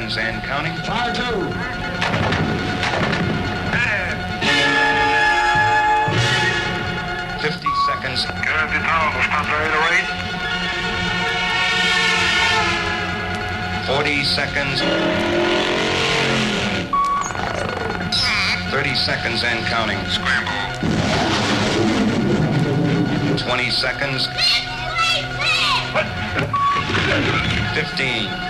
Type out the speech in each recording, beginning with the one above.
seconds and counting. Fire two. Fifty seconds. Curve the tunnel will stop the rate. 40 seconds. 30 seconds and counting. Scramble. 20 seconds. 15.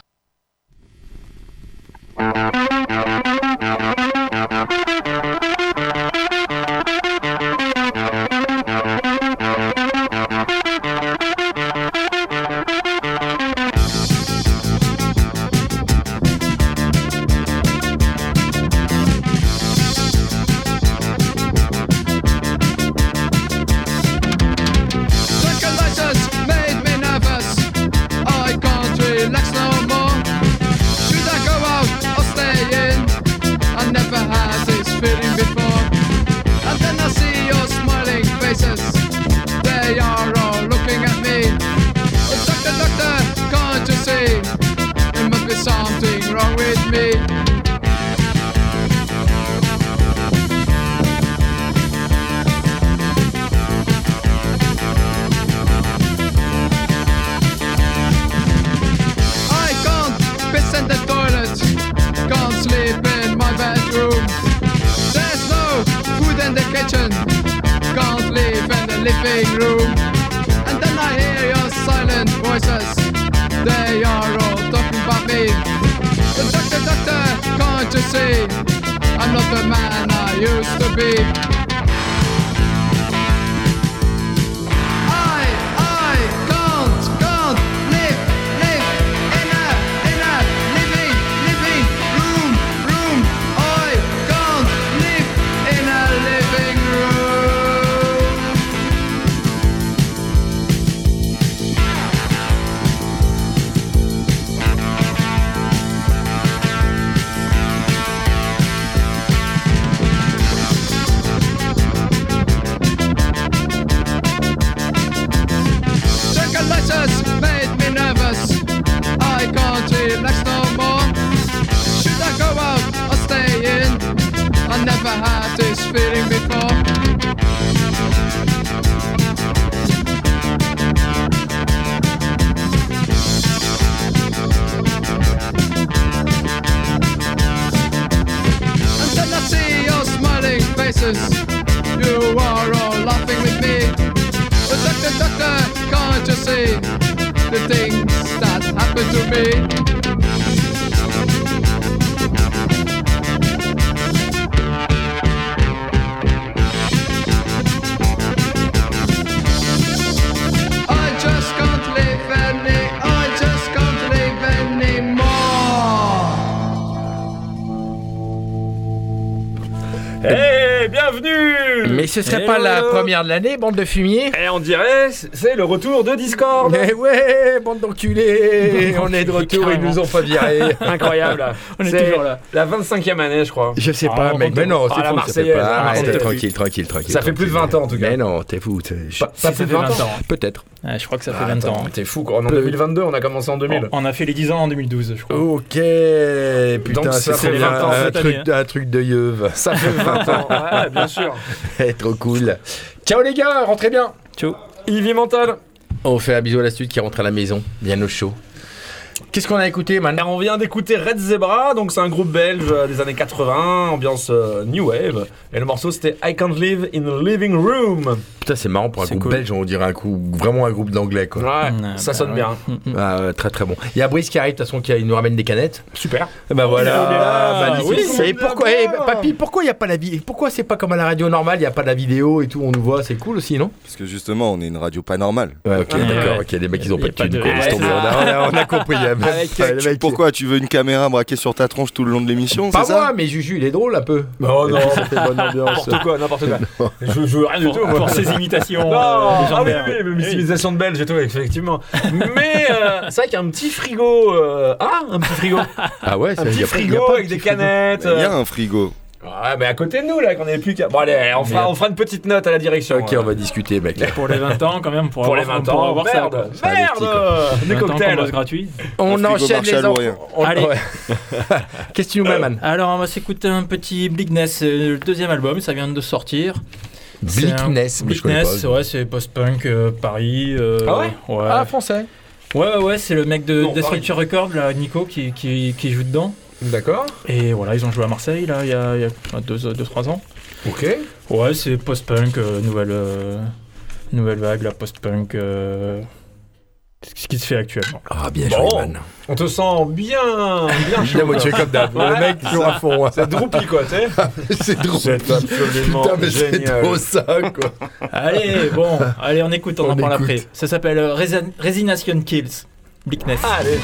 I'm not the man I used to be. Ce serait Hello, pas la hello. première de l'année, bande de fumier Et on dirait, c'est le retour de Discord Mais ouais, bande d'enculés On est de retour, ils nous ont pas virés Incroyable On est toujours là. La 25e année, je crois. Je sais Ah, pas, mec, mais non, Ah, c'est la fou, ça fait pas. Tranquille, tranquille, tranquille. Ça fait plus de 20 ans, en tout cas. Mais non, t'es fou. Ça fait 20 ans Peut-être. Je crois que ça fait Ah, 20 ans. attends, T'es fou, quoi. On est en 2022, on a commencé en 2000. On a fait les 10 ans en 2012, je crois. Ok, putain, Donc, ça fait trop 20 bien, ans un cette truc, année, un truc de yeuve. Ça fait 20 ans. Ouais, bien sûr. Trop cool. Ciao les gars, rentrez bien. Ciao. Ivy Mental. On fait un bisou à la suite qui rentre à la maison, bien au chaud. Qu'est-ce qu'on a écouté maintenant On vient d'écouter Red Zebra, donc c'est un groupe belge euh, des années 80, ambiance euh, New Wave. Et le morceau c'était I Can't Live in a Living Room. Putain, c'est marrant pour un C'est groupe cool. belge, on dirait un coup, vraiment un groupe d'anglais quoi. Ouais, Mm, ça bah sonne ouais. bien. Ah, euh, très très bon. Il y a Brice qui arrive, de toute façon, qui il nous ramène des canettes. Super. Et bah voilà, il est là. magnifique. Oui, Et pourquoi, eh, papy, pourquoi il y a pas la vie Pourquoi c'est pas comme à la radio normale, il y a pas la vidéo et tout, on nous voit, c'est cool aussi, non? Parce que justement, on est une radio pas normale. Ouais, ok, d'accord, ouais. ok, les mecs ils ont Y pas a de pas thunes, de- quoi, laisse Ouais, tomber, ça. on, a, compris, Avec, Ouais, le mec, pourquoi tu veux une caméra braquée sur ta tronche tout le long de l'émission Pas moi, ça mais Juju, il est drôle un peu. Oh non, Ça fait bonne ambiance. n'importe quoi, n'importe quoi. Je joue rien du tout. pour ses imitations Non, euh, ah oui, oui, mais civilisation de belge et tout, effectivement. Mais euh, c'est vrai qu'il y a un petit frigo. euh, Ah, un petit frigo. Ah ouais, Un petit frigo avec des canettes. Il y a un frigo. Ouais, mais à côté de nous, là, qu'on est plus qu'à. Bon, allez, on fera, on fera une petite note à la direction. Ok, on va discuter, mec. là. Pour les 20 ans, quand même, pour, Pour les avoir, 20 pour ans, avoir ça. merde. Ça merde, des 20 ans qu'on cocktails. bosse gratuit. On enchaîne les enfants. On- Allez. ouais. Qu'est-ce que tu nous mets, man Alors, on va s'écouter un petit Bleakness, c'est le deuxième album, ça vient de sortir. Bleakness, pas. ouais, c'est post-punk euh, Paris. euh, Ah ouais? ouais. Ah, français. ouais, ouais, ouais, c'est le mec de Destructure Record, là, Nico, qui, qui, qui joue dedans. D'accord. Et voilà, ils ont joué à Marseille, là, il y a 2-3 ans. Ok. Ouais, c'est post-punk, euh, nouvelle, euh, nouvelle vague, la post-punk. euh, ce qui se fait actuellement. Ah, bien Bon. joué, man. On te sent bien, bien chaud. Bien motivé comme d'hab. Le mec, toujours à fond. hein. C'est droupi, quoi, tu sais. C'est drôle. C'est absolument Putain, mais c'est génial. trop ça, quoi. Allez, bon, allez, on écoute, on, On en parle après. Ça s'appelle euh, Resi- Resignation Kills. Bleakness. Allez.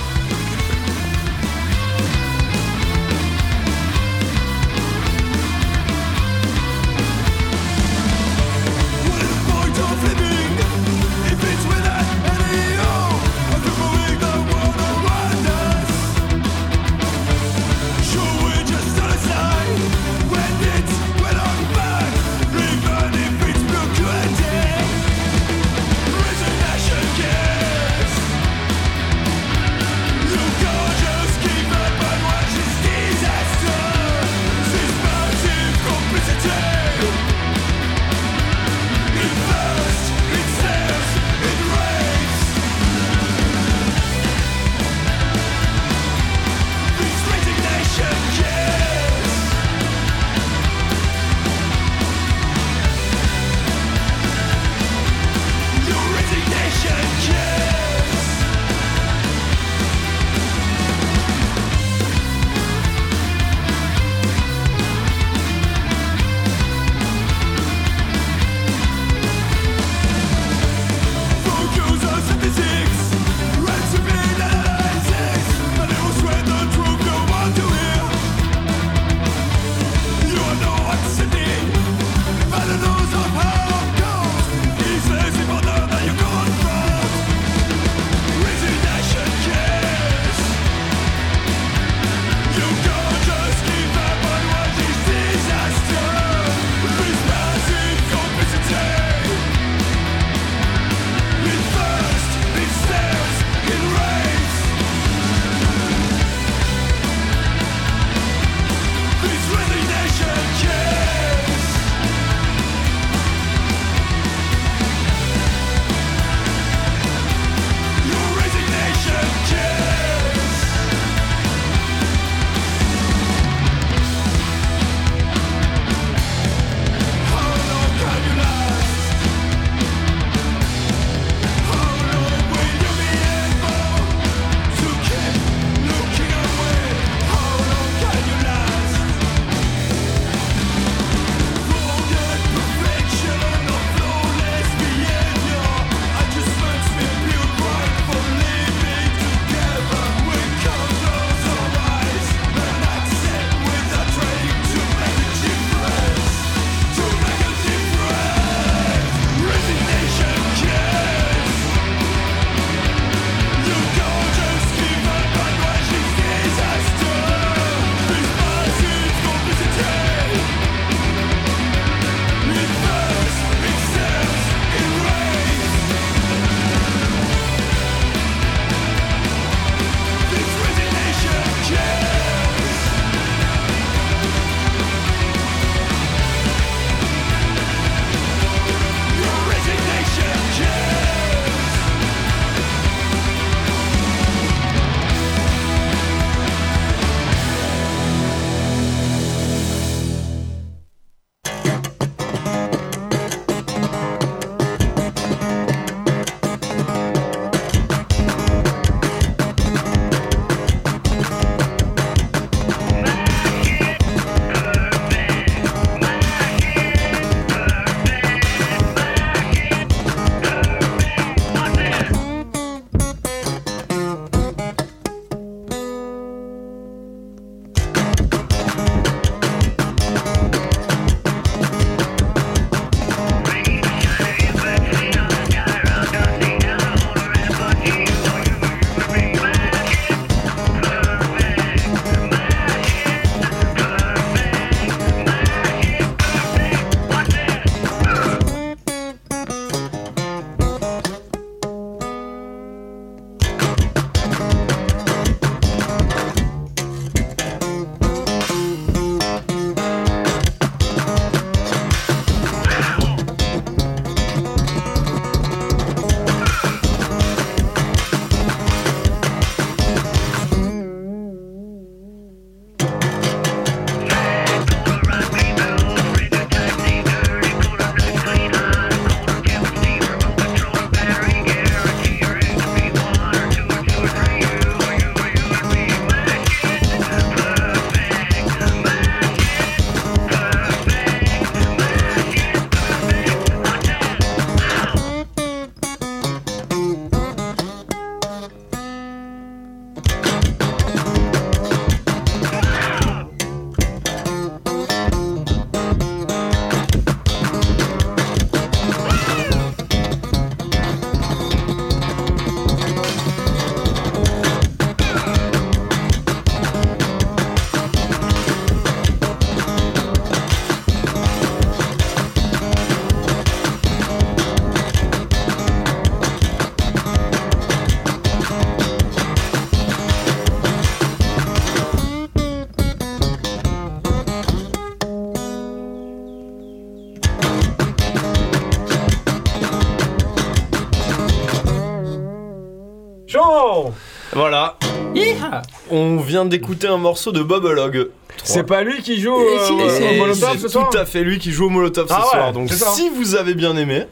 D'écouter un morceau de Bob Log. C'est pas lui qui joue si, euh, au Molotov C'est ce soir tout à fait lui qui joue au Molotov ce Ah ouais, soir. Donc c'est ça. si vous avez bien aimé,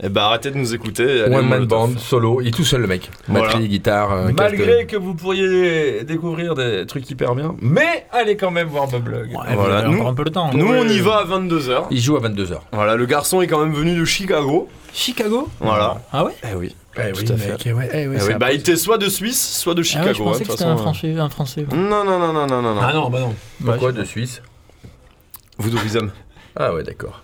eh ben arrêtez de nous écouter. allez One man band, solo, il est tout seul le mec. Voilà. Batterie, guitare, euh, Malgré casque. que vous pourriez découvrir des trucs hyper bien, mais allez quand même voir Bob Log. Ouais, Voilà, nous- encore un peu le temps. Nous on y va à 22h. Il joue à 22h. Voilà, le garçon est quand même venu de Chicago. Chicago Voilà. Ah ouais? Eh oui. Eh Tout à fait. mec, ouais, eh ouais, Eh c'est oui, un bah il était soit de Suisse, soit de Ah Chicago. ouais, je hein, pensais de que c'était un français. Un français ouais. Non, non, non, non, non, non, non. Ah non, bah non. Pourquoi Ouais, de Suisse? Vous Wisdom. Ah ouais, d'accord.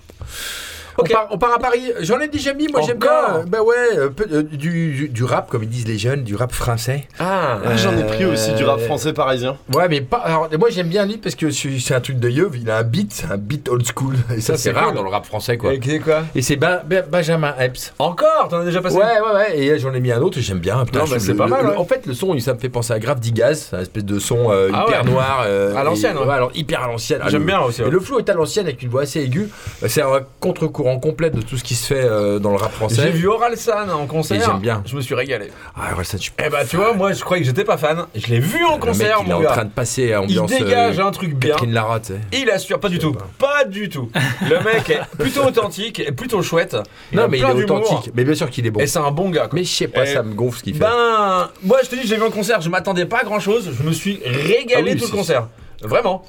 On, part, on part à Paris. J'en ai déjà mis, moi j'aime bien. Encore Bah ouais, euh, peu- euh, du, rap, comme ils disent les jeunes, du rap français. Ah, Ah, J'en ai pris aussi du rap français parisien. Ouais, mais pas. Alors, moi j'aime bien lui parce que c'est un truc de yeuve. Il a un beat, un beat old school. Et ça, Ça, c'est rare cool. dans le rap français, quoi. Et c'est quoi Et c'est Ben- Ben- Benjamin Epps. Encore T'en as déjà passé Ouais, ouais, ouais. Et j'en ai mis un autre, j'aime bien. Putain, Non, bah, c'est le- pas mal, le- ouais. En fait, le son, ça me fait penser à Grave Digaz, un espèce de son euh, Ah hyper ouais. noir. euh, À l'ancienne, et- ouais. alors hyper à l'ancienne. J'aime bien aussi. Le flow est à l'ancienne avec une voix assez aiguë. C'est un contre-courant complet de tout ce qui se fait euh, dans le rap français. J'ai vu Oralsan en concert. J'aime bien. Je me suis régalé. Ah ça tu Eh bah tu vois, moi je croyais que j'étais pas fan. Je l'ai vu en Le concert, mec, il est en train de passer à Il ambiance. dégage euh, un truc bien. Catherine Lara, tu sais. Il assure, pas du tout. Pas du tout. Le mec est plutôt authentique et plutôt chouette. Il Non, mais il est authentique. Mais bien sûr qu'il est bon. Et c'est un bon gars. quoi. Mais je sais pas, Et- ça me gonfle ce qu'il fait. Ben, moi je te dis, j'ai vu un concert, je m'attendais pas à grand chose. Je me suis régalé Ah oui, tout le concert. Vraiment.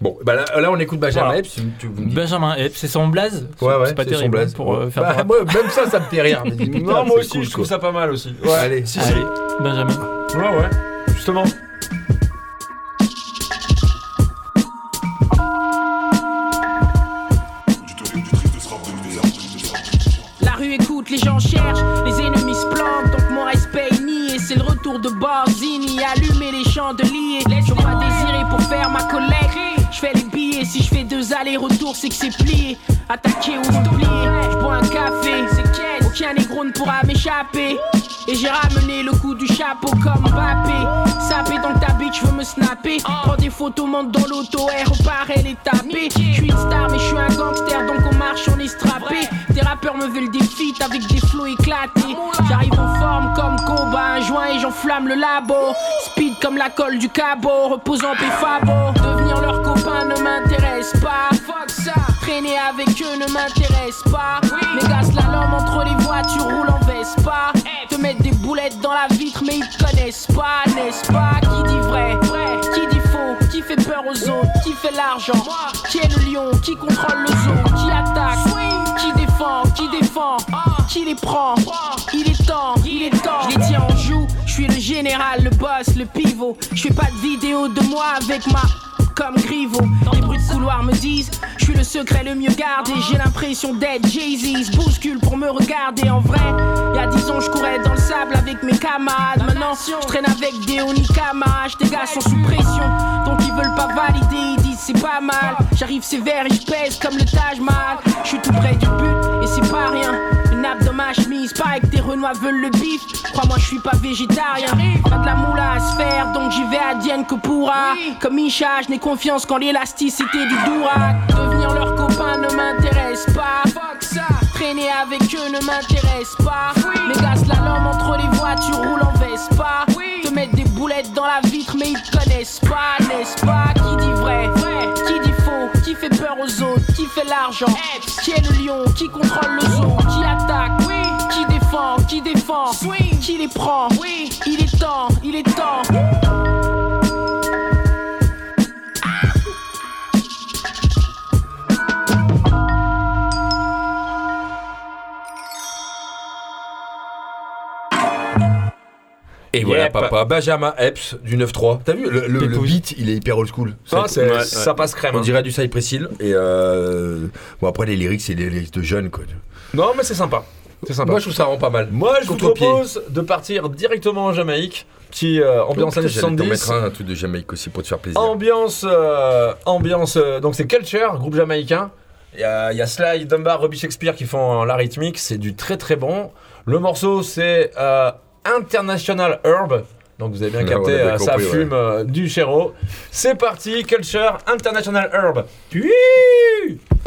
Bon, bah là, là, on écoute Benjamin Voilà. Epps. tu- vous me dites. Benjamin Epps, c'est son blaze Ouais, ouais, C'est pas son terrible blaze. pour euh, faire Bah, moi, même ça, ça me fait rire. Mais dis, putain, non, moi aussi, cool, je trouve quoi. ça pas mal aussi. Allez, si, Allez, Benjamin. Ouais, ouais. Justement. La rue écoute, les gens cherchent, les ennemis se planquent, donc mon respect est nié. C'est le retour de Barzini, allumer les chandeliers. Laisse-moi désirer pour faire ma collecte. Je fais les billets, si je fais deux allers-retours, c'est que c'est plié. Attaqué ou oublié, je bois un café. Aucun négro ne pourra m'échapper. Et j'ai ramené le coup du chapeau comme Mbappé. Sapé dans ta bitch, veux me snapper. Prends des photos, monte dans l'auto, air repart, elle est tapée. Je suis une star, mais je suis un gangster, donc on marche, on est strappé. Tes rappeurs me veulent des feats avec des flots éclatés. J'arrive en forme comme combat, un joint et j'enflamme le labo. Speed comme la colle du cabot, reposant Fabo. Devenir leur copain ne m'intéresse pas. Fuck ça. Avec eux ne m'intéresse pas. Les gars slalom entre les voitures roulent en Vespa. Te mettre des boulettes dans la vitre, mais ils connaissent pas, n'est-ce pas? Qui dit vrai, vrai, qui dit faux, qui fait peur aux autres, qui fait l'argent, qui est le lion, qui contrôle le zoo, qui attaque, qui défend, qui défend, qui les prend? Il est temps, il est temps. Je les tiens en joue, je suis le général, le boss, le pivot. Je fais pas de vidéo de moi avec ma comme Griveaux. Les bruits de couloir me disent, je suis le secret le mieux gardé. J'ai l'impression d'être Jay-Z, bouscule pour me regarder en vrai. Il y a 10 ans, je courais dans le sable avec mes camarades. Maintenant, je traîne avec des Onikama. Tes gars sont sous pression, donc ils veulent pas valider. Ils disent c'est pas mal. J'arrive sévère et je comme le Taj Mahal. Je suis tout près du but et c'est pas rien. Nappe dans ma chemise, pareil que tes renois veulent le bif. Crois-moi, je suis pas végétarien. Pas de la moula à se faire, donc j'y vais à Dienne que pourra. Comme Isha, je n'ai confiance qu'en l'élasticité du Dourac. Devenir leur copain ne m'intéresse pas. Fuck ça. Traîner avec eux ne m'intéresse pas. Mes gars slalom entre les voitures roulent en Vespa. Te mettre des boulettes dans la vitre, mais ils te connaissent pas, n'est-ce pas? Qui fait l'argent, qui est le lion, qui contrôle le zoo, qui attaque, qui défend, qui défend, qui les prend. Il est temps, il est temps. Et voilà, Yep. papa. Benjamin Epps du 9-3. T'as vu, le, le- le beat, il est hyper old school. Ouais, ça passe crème. On hein. dirait du Cypress Hill. Et euh... bon, après, les lyrics, c'est les lyrics de jeunes, quoi. Non, mais c'est sympa. C'est sympa. Moi, je trouve ça rend pas mal. Moi, je vous propose de partir directement en Jamaïque, qui euh, ambiance années j'allais t'en 70. mettre un, un truc de Jamaïque aussi pour te faire plaisir. Ambiance, euh, ambiance. euh, donc c'est Culture, groupe jamaïcain. Il y a, il y a Sly, Dunbar, Robbie Shakespeare qui font la rythmique. C'est du très très bon. Le morceau c'est International Herb. Donc vous avez bien Ouais, capté, euh, ça compris, ouais. fume euh, du chéro. C'est parti, Culture, International Herb. Puis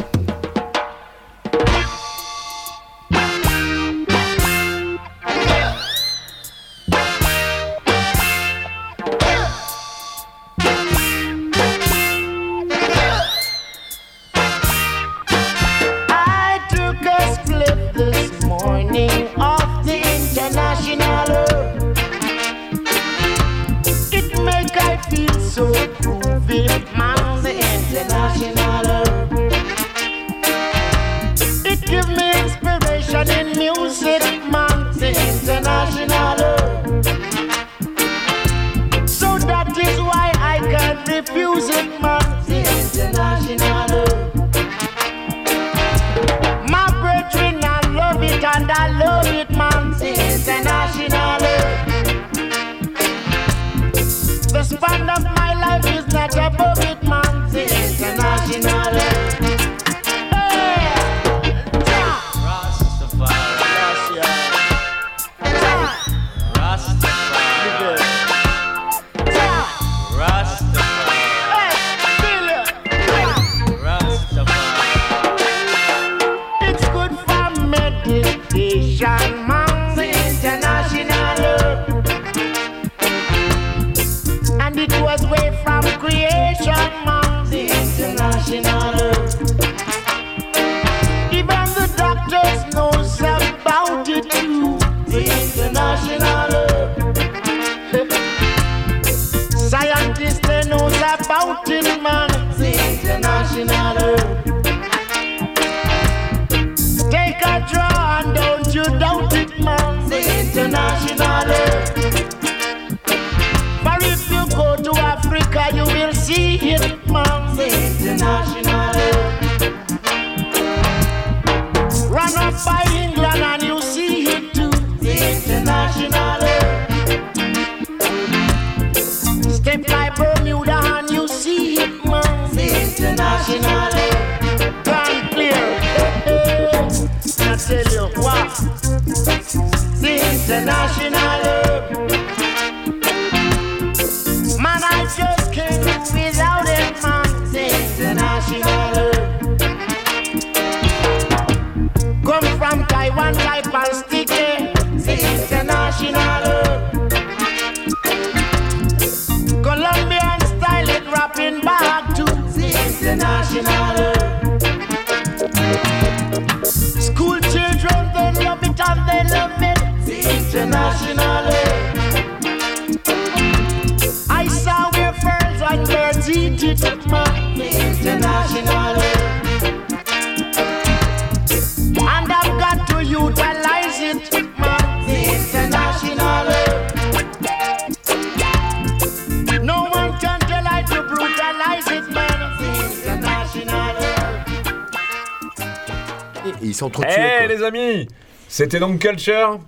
S'entretuent. Eh les amis C'était donc Culture.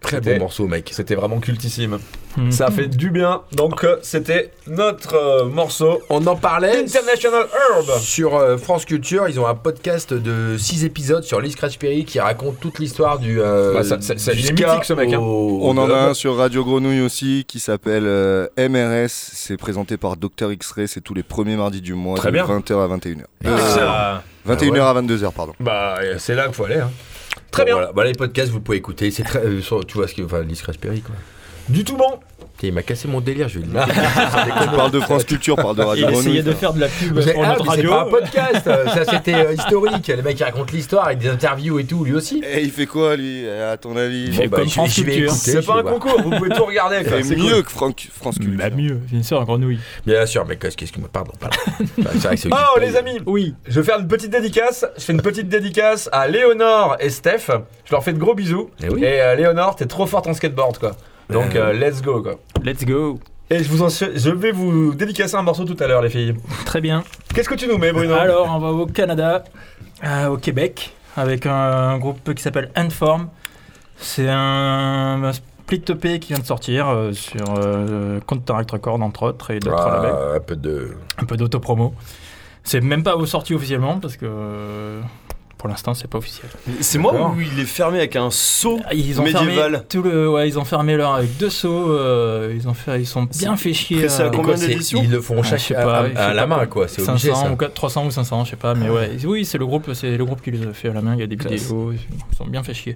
Très bon morceau, mec. C'était vraiment cultissime. Mhm. Ça fait du bien. Donc euh, c'était notre euh, morceau On en parlait International Herb. sur euh, France Culture. Ils ont un podcast de 6 épisodes sur Lee Scratch Perry qui raconte toute l'histoire du. euh, Bah, ça- ça- ça du devient ska mythique, ce mec, hein. On en a un sur Radio Grenouille aussi qui s'appelle euh, MRS. C'est présenté par Dr X-Ray. C'est tous les premiers mardis du mois Très de bien. 20h à 21h. Excellent. 21h à 22h, pardon. Bah euh, c'est là qu'il faut aller. hein. Très Bon, bien. Voilà. Bah, les podcasts, vous pouvez écouter. C'est très. euh, sur- tu vois ce que. Enfin, Lee Scratch Perry, quoi. Du tout bon. Il m'a cassé mon délire, je vais le dire. Tu parles de France Culture, parle de Il Radio essayait Grenouille. de faire de la pub pour ah, notre mais c'est radio. pas un podcast, euh, ça c'était euh, historique. Le mec qui raconte l'histoire avec des interviews et tout, lui aussi. Eh, il fait quoi lui À ton avis? Fait bah, C'est pas un voir. concours. Vous pouvez tout regarder. C'est mieux cool. que Franck- France Culture. Bah mieux, bien sûr, un grenouille. Bien sûr, mais qu'est-ce que moi Pardon, pardon. Bah, c'est vrai que Oh les amis. Oui. Je vais faire une petite dédicace. Je fais une petite dédicace à Léonore et Steph. Je leur fais de gros bisous. Eh oui. Et euh, Léonore, t'es trop forte en skateboard quoi. Donc Euh. euh, let's go quoi. Let's go. Et je vous en je vais vous dédicacer un morceau tout à l'heure les filles. Très bien. Qu'est-ce que tu nous mets Bruno? Alors, on va au Canada, euh, au Québec, avec un, un groupe qui s'appelle Endform. C'est un, un split EP qui vient de sortir euh, sur euh, Counteract Record, entre autres, et d'autres labels. Ah, un peu de. Un peu d'autopromo. C'est même pas sorti officiellement, parce que pour l'instant, c'est pas officiel. C'est moi où il est fermé avec un seau Ah, Ils ont médiéval. fermé tout le, ouais, ils ont fermé leur avec deux sauts. euh, ils ont fait, ils sont bien fait chier. Après, c'est à euh, combien d'éditions Ils le font Ah, chaque je sais à, pas, à- je sais à la pas. main, quoi. C'est obligé 500 ça. ou 4- 300 ou 500, je sais pas, mais ouais. Oui, c'est le groupe, c'est le groupe qui les a fait à la main. Il y a des Classe. vidéos, ils sont bien fait chier.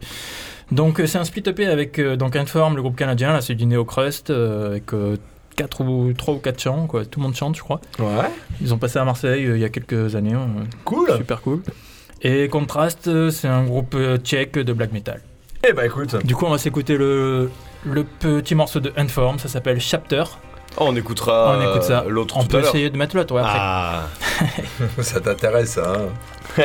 Donc euh, c'est un split EP avec euh, donc Inform, le groupe canadien. Là, c'est du Neo Crust euh, avec euh, quatre ou trois ou quatre chants, quoi. Tout le monde chante, je crois. Ouais. Ils ont passé à Marseille euh, il y a quelques années. euh, Cool. super cool. Et Contrast, c'est un groupe euh, tchèque de black metal. Eh bah écoute. Du coup, on va s'écouter le, le petit morceau de Inform, ça s'appelle Chapter. Oh, on écoutera On écoute ça. euh, l'autre On tout peut à essayer de mettre l'autre ouais, après. Ah, Ça t'intéresse, hein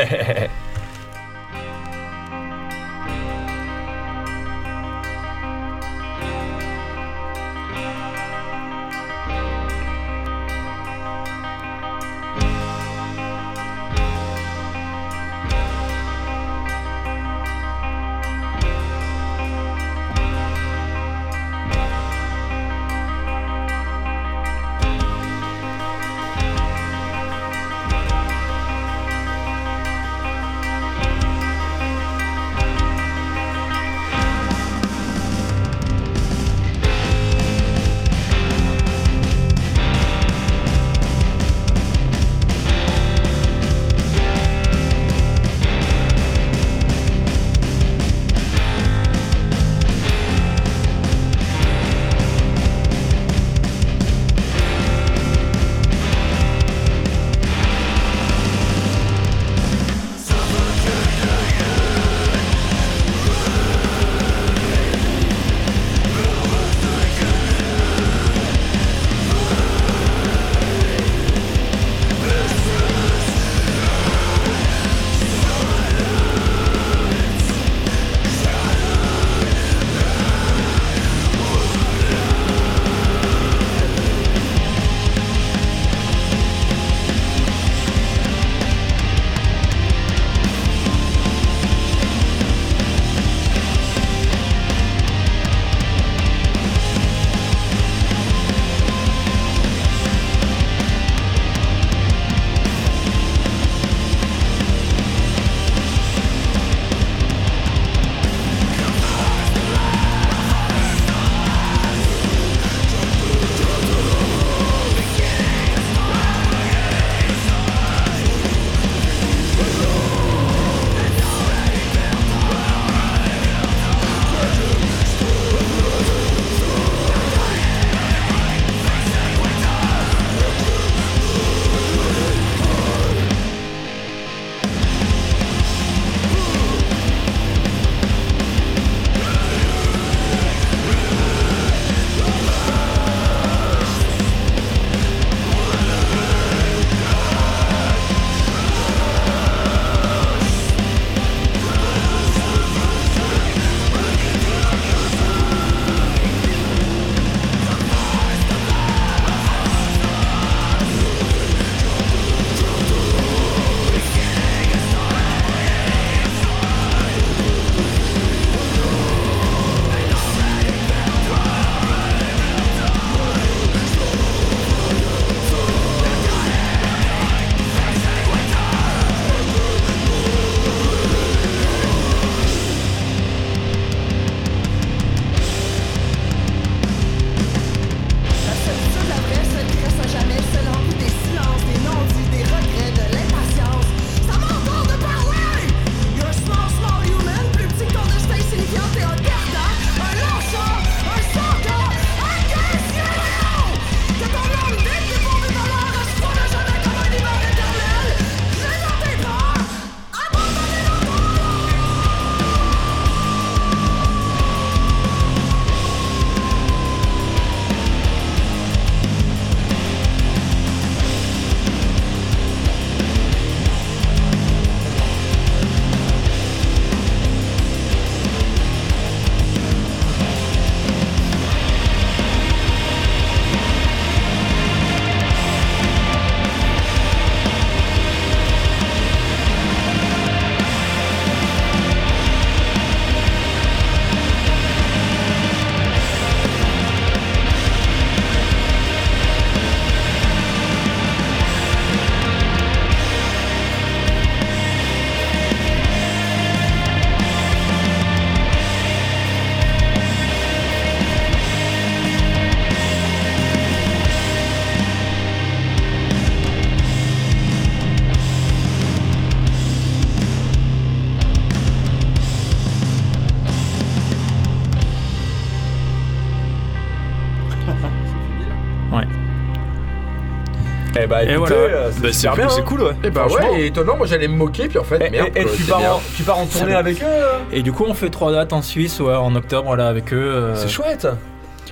bah, Et écoutez, voilà. euh, c'est Bah, super cool, bien. c'est cool, ouais. Et bah Franchement. ouais, et étonnant, moi j'allais me moquer, puis en fait, Et, merde. et- et quoi, tu, pars bien. en, tu pars en tournée avec eux euh Et du coup, on fait trois dates en Suisse ouais, en octobre là avec eux. euh, C'est chouette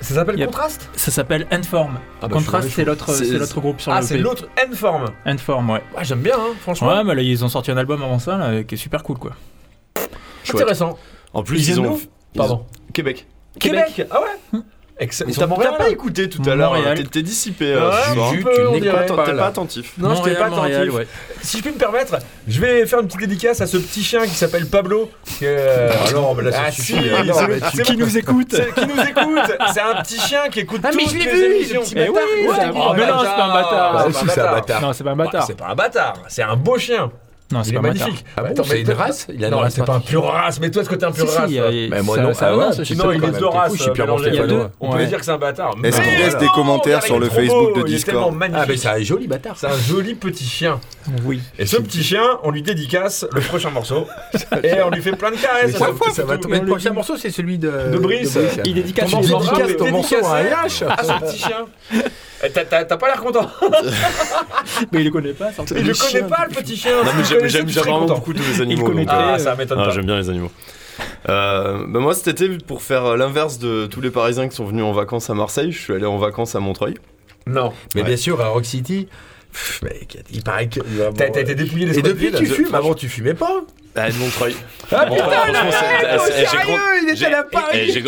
Ça s'appelle Contrast Ça s'appelle Endform. Ah bah, Contrast, c'est l'autre, c'est- l'autre groupe sur Ah, c'est l'autre N-Form. Endform, ouais. Ouais, j'aime bien, hein, franchement. Ouais, mais là, ils ont sorti un album avant ça, là, qui est super cool, quoi. Chouette. Intéressant. En plus, Ils ils, ont. ils Pardon. ont- Québec. Québec. Ah ouais? Excellent. T'as Montréal pas écouté tout à l'heure, t'es- dissipé. Ouais, euh, tu n'es pas, pas pas attentif. Non, je t'ai pas Montréal, attentif. ouais. Si je puis me permettre, je vais faire une petite dédicace à ce petit chien qui s'appelle Pablo. Que, euh, Ah non, mais là, ah, suffit. si, Ah non, mais tu- qui nous écoute Qui nous écoute C'est un petit chien qui écoute Ah, mais toutes je les émissions. petit Eh oui, bâtard. c'est un- Ouais, oh, mais non, c'est pas un bâtard. Pas. Non, c'est pas un bâtard. c'est pas un bâtard, c'est un beau chien. Non, c'est est pas magnifique. Ah bon, Attends, c'est une race Il a Non, race c'est pas un pur race. Mais toi, est-ce que t'es un pur race il- Mais moi, non, ça ah sais Non, pas il est deux races. Je suis purement. On peut dire que c'est un bâtard. Est-ce qu'il laisse des commentaires regarde, sur le Facebook de Discord magnifique. Ah, mais c'est un joli bâtard. C'est un joli petit chien. Oui. Et ce petit chien, on lui dédicace le prochain morceau. et on lui fait plein de caresses. ça, va tomber. Le prochain morceau, c'est celui de, De Brice. Il dédicace Ton morceau, à un lâche. Ah, ce petit chien. Eh, t'as- T'as t'as pas l'air content. Mais il le connaît pas, ça. Il le connaît pas, le petit chien. Non, mais j'aime vraiment content. beaucoup tous les animaux. connaît donc, très- euh, Ah, ça m'étonne ah, j'aime bien les animaux. Euh, bah moi cet été pour faire l'inverse de tous les Parisiens qui sont venus en vacances à Marseille, je suis allé en vacances à Montreuil. Non, mais Ouais. bien sûr, à Rock City. Mec, il paraît que. T'as été dépouillé les Et depuis, tu fumes. Avant, tu fumais pas. Ah, de Montreuil. Ah, Bon, putain, franchement,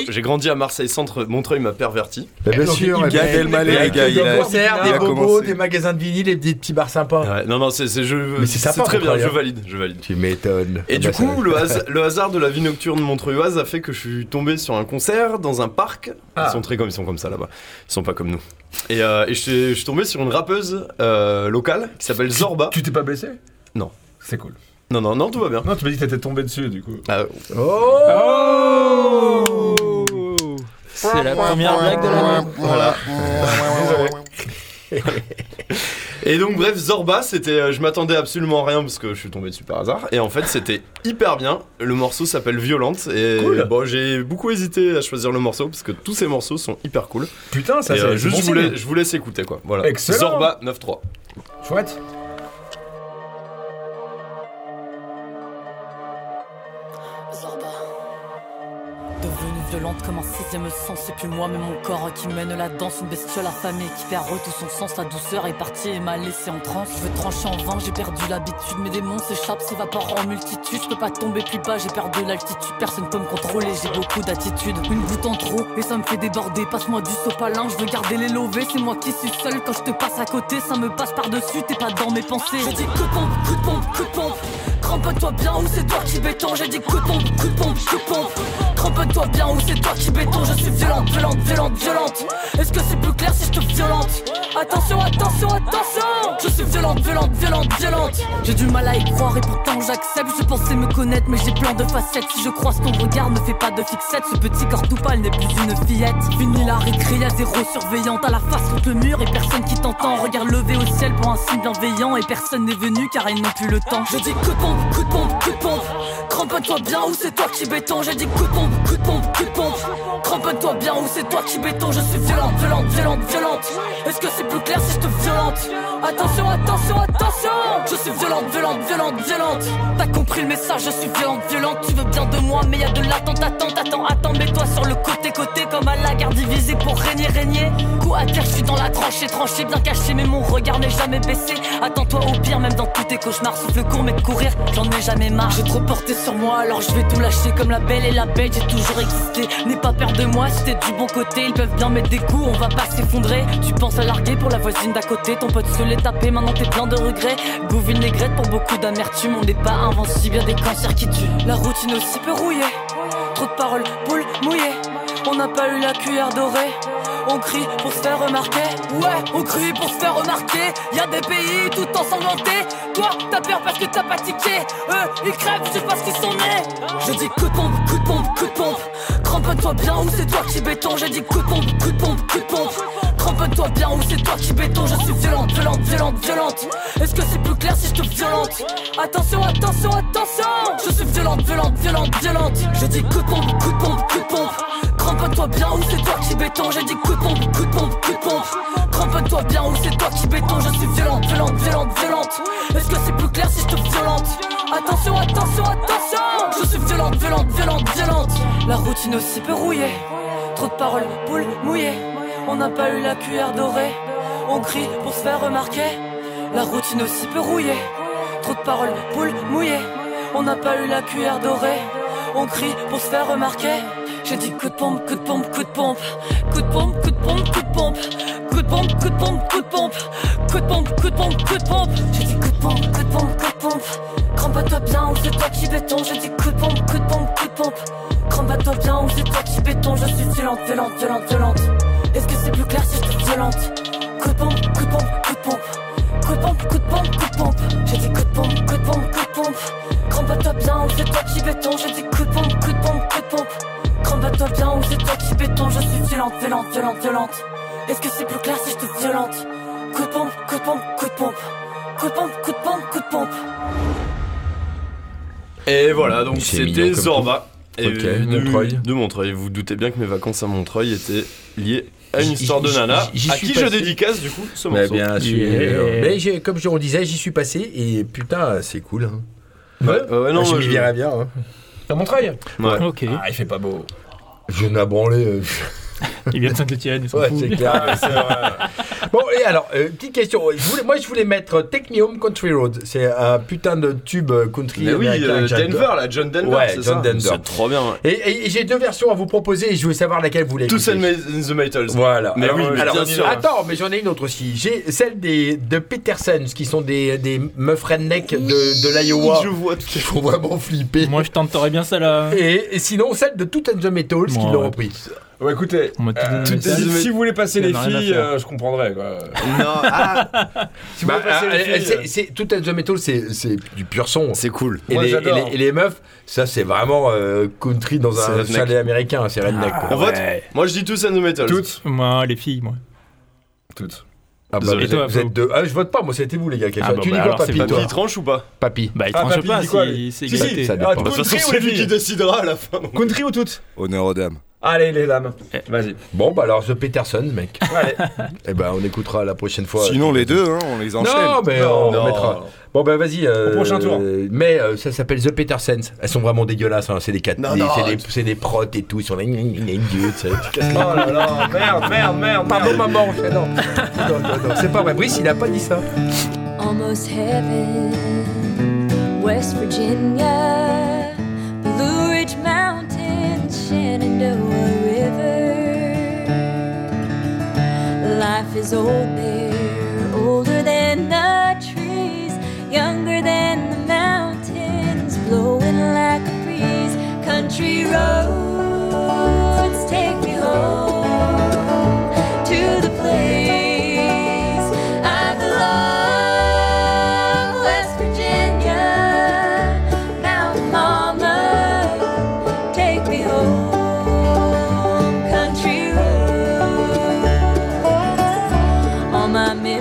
j'ai eh, grandi à Marseille Centre, Montreuil m'a perverti. Bah, bien sûr, il eh Gad Elmaleh, les gars, que il a- des concerts, des bobos, des magasins de vinyle et des petits bars sympas. Ouais, non, non, c'est c'est- je- Mais c'est sympa, très bien, Montreuil, je hein. valide, je valide. Tu m'étonnes. Et Ah du bah, coup, le, has- le hasard de la vie nocturne montreuilloise a fait que je suis tombé sur un concert dans un parc. Ah. Ils sont très comme ils sont comme ça là-bas. Ils sont pas comme nous. Et, euh, et je suis- je suis tombé sur une rappeuse euh, locale qui s'appelle Zorba. Tu t'es pas blessé? Non. C'est cool. Non, non, non, tout va bien. Non, tu m'as dit que t'étais tombé dessus, du coup. Ah, Oh C'est la première blague de l'année. voilà. Et donc bref, Zorba, c'était, euh, je m'attendais absolument à rien parce que je suis tombé dessus par hasard. Et en fait, c'était hyper bien. Le morceau s'appelle Violente et Cool. bon, j'ai beaucoup hésité à choisir le morceau parce que tous ces morceaux sont hyper cool. Putain, ça c'est euh, juste, bon je, vous laisse, je vous laisse écouter quoi. Voilà. Excellent. Zorba 9-3. Chouette. Devenue violente comme un sixième sens, c'est plus moi mais mon corps qui mène la danse, une bestiole affamée qui perd tout son sens, la douceur est partie et m'a laissé en transe. Je veux trancher en vain, j'ai perdu l'habitude, mes démons s'échappent, s'évaporent en multitude. Je peux pas tomber plus bas, j'ai perdu l'altitude, personne peut me contrôler, j'ai beaucoup d'attitude. Une goutte en trop et ça me fait déborder, passe-moi du sopalin, je veux garder les lovés, c'est moi qui suis seul quand je te passe à côté, ça me passe par-dessus, t'es pas dans mes pensées. Je dis coup de pompe, coup de pompe, coup de pompe. Cramponne-toi bien ou c'est toi qui béton, j'ai dit coup de pompe, coup de pompe, coup de pompe. Cramponne-toi bien ou c'est toi qui béton, je suis violente, violente, violente, violente. Est-ce que c'est plus clair si je te violente? Attention, attention, attention! Je suis violente, violente, violente, violente. J'ai du mal à y croire et pourtant j'accepte. Je pensais me connaître mais j'ai plein de facettes. Si je croise ton regard, ne fais pas de fixette. Ce petit corps tout pâle n'est plus une fillette. Fini la récré, y'a zéro surveillante À la face contre le mur et personne qui t'entend. Regard levé au ciel pour un signe bienveillant. Et personne n'est venu car ils n'ont plus le temps. Je dis coup pompe, coup de pompe, coup de pompe. Cramponne-toi bien ou c'est toi qui béton. J'ai dit coup de pompe, coup de pompe, coup de pompe. Cramponne-toi bien ou c'est toi qui béton. Je suis violente, violente, violente, violente. Est-ce que c'est plus clair si je te violente? Attention, attention, attention. Je suis violente, violente, violente, violente. T'as compris le message, je suis violente, violente. Tu veux bien de moi mais y a de l'attente, attente, attends, attends. Mets-toi sur le côté, côté comme à la guerre divisée pour régner, régner. Coup à terre, je suis dans la tranchée, tranchée bien caché. Mais mon regard n'est jamais baissé. Attends-toi au pire, même dans tous tes cauchemars. Souffle court mais de courir, j'en ai jamais marre J'ai trop porté sur moi, alors je vais tout lâcher Comme la belle et la bête, j'ai toujours existé. N'aie pas peur de moi, si t'es du bon côté Ils peuvent bien mettre des coups, on va pas s'effondrer. Tu penses à larguer pour la voisine d'à côté Ton pote se l'est tapé, maintenant t'es plein de regrets. Goût vinaigrette pour beaucoup d'amertume On n'est pas invincible, y'a des cancers qui tuent. La routine aussi peut rouiller. Trop de paroles, boule mouillée On n'a pas eu la cuillère dorée on crie pour se faire remarquer. Ouais, on crie pour se faire remarquer. Y'a des pays tout ensanglantés Toi, t'as peur parce que t'as pas tiqué. Eux, ils crèvent, je sais pas ce qu'ils sont nés. Je dis coup de pompe, coup de pompe, coup de pompe. Cramponne-toi bien ou c'est toi qui béton. J'ai dit coup de pompe, coup de pompe, coup de pompe. Cramponne-toi bien ou c'est toi qui béton. Je suis violente, violente, violente, violente. Est-ce que c'est plus clair si je te violente? Attention, attention, attention. Je suis violente, violente, violente, violente. Je dis coup de pompe, coup de pompe, coup de pompe Cramponne-toi bien ou c'est toi qui béton J'ai dit coup de pompe, coup de pompe, coup de pompe Cramponne-toi bien ou c'est toi qui béton Je suis violente, violente, violente, violente Est-ce que c'est plus clair si je te violente Attention, attention, attention Je suis violente, violente, violente, violente La routine aussi peut rouiller Trop de paroles, boule mouillée. On n'a pas eu la cuillère dorée. On crie pour se faire remarquer. La routine aussi peut rouiller. Trop de paroles, boule mouillée. On n'a pas eu la cuillère dorée. On crie pour se faire remarquer. J'ai dit coup de pompe, coup de pompe, coup de pompe. Coup de pompe, coup de pompe, coup de pompe. Coup de pompe, coup de pompe, coup de pompe. Coup de pompe, coup de pompe, coup de pompe. J'ai dit coup de pompe, coup de pompe, coup de pompe. Crampe-toi bien ou c'est toi qui béton. J'ai dit coup de pompe, coup de pompe, coup de pompe. Crampe-toi bien ou c'est toi qui béton. Je suis violente, violente, violente, violente. Est-ce que c'est plus clair si je suis violente? Coup de pompe, coup de pompe, coup de pompe. Coup de pompe, coup de pompe, coup de pompe. J'ai dit coup de pompe, coup de pompe, coup de pompe. Crampe-toi bien ou c'est toi qui béton. De pompe, coup de pompe. Crampe-toi bien ou c'est toi qui béton. Je suis violente, violente, violente, violente. Est-ce que c'est plus clair si je suis violente? Coup de pompe, coup de pompe, coup de pompe. Coup de pompe, coup de pompe, coup de pompe. Et voilà, donc c'était Zorba. Et Ok, euh, Montreuil. De Montreuil. Vous vous doutez bien que mes vacances à Montreuil étaient liées à une histoire de nana. j'y À suis qui je passé. dédicace du coup ce Mais morceau bien sûr. Yeah. Mais j'ai- comme je le disais, j'y suis passé et putain, c'est cool. Hein. Ouais, ouais, ouais, non, je m'y je- verrais bien. Hein. À Montreuil Ouais. Ok. Ah, il fait pas beau. Je n'ai branlé. Il vient de Saint-Etienne, il s'en Ouais, c'est clair. bon, et alors, euh, petite question. Je voulais, moi, je voulais mettre Take Me Home Country Road. C'est un putain de tube country. Mais oui, euh. Denver, là, John Denver, Ouais, c'est John ça Denver. C'est trop bien. Et, et- et j'ai deux versions à vous proposer et je voulais savoir laquelle vous voulez. Tous in the Metals. Voilà. Mais alors, oui, mais alors, bien sûr. Attends, mais j'en ai une autre aussi. J'ai celle des de Petersons qui sont des, des meufs redneck de, de l'Iowa. Je vois tout qui font vraiment flipper. Moi, je tenterais bien ça là. Et, et sinon, celle de Tout and the Metals qui Ouais. l'ont repris. Ouais, écoutez, On m'a tout euh, si, si vous voulez passer les filles, euh, je comprendrais quoi. Non, ah, Si vous Bah, voulez passer euh, les euh, filles, c'est- euh, c'est- Tout and the Metals, c'est c'est du pur son. c'est cool. Et, Moi, les, et, j'adore. les, et les meufs, ça c'est vraiment euh, country dans un redneck. chalet américain, c'est redneck. quoi. On vote Moi je dis tous in the Metals. toutes, Moi, les filles, moi. toutes. Ah bah, Désolé. vous, êtes, Toi, vous êtes Flo. deux. Ah, je vote pas, moi c'était vous les gars qui Ah bah, Tu bah, dis quoi, papy toi Qui tranche ou pas Papy. Bah, il Ah, tranche papy, pas quoi, si Si, si. Ça Ah, dépend. tout country ou c'est lui qui décidera à la fin. Country ou toutes Honneur aux dames. Allez les dames, vas-y. Bon, bah alors The Petersons, mec. Allez. Eh ben, on écoutera la prochaine fois. Sinon, les deux, hein, on les enchaîne. Non, mais Non, on non. mettra. Bon, bah vas-y. euh, Au prochain tour. Mais euh, ça s'appelle The Petersons. Elles sont vraiment dégueulasses. Hein. C'est des, cat- Non, des- non, c'est des, c'est des protes et tout. Ils sont là. Oh là là, merde, merde, merde. Pardon, maman. Non, non, non, C'est pas vrai. Brice, il a pas dit ça. almost heaven. West Virginia, Shenandoah River. Life is old there, older than the trees, younger than the mountains, blowing like a breeze. Country roads take me home ama.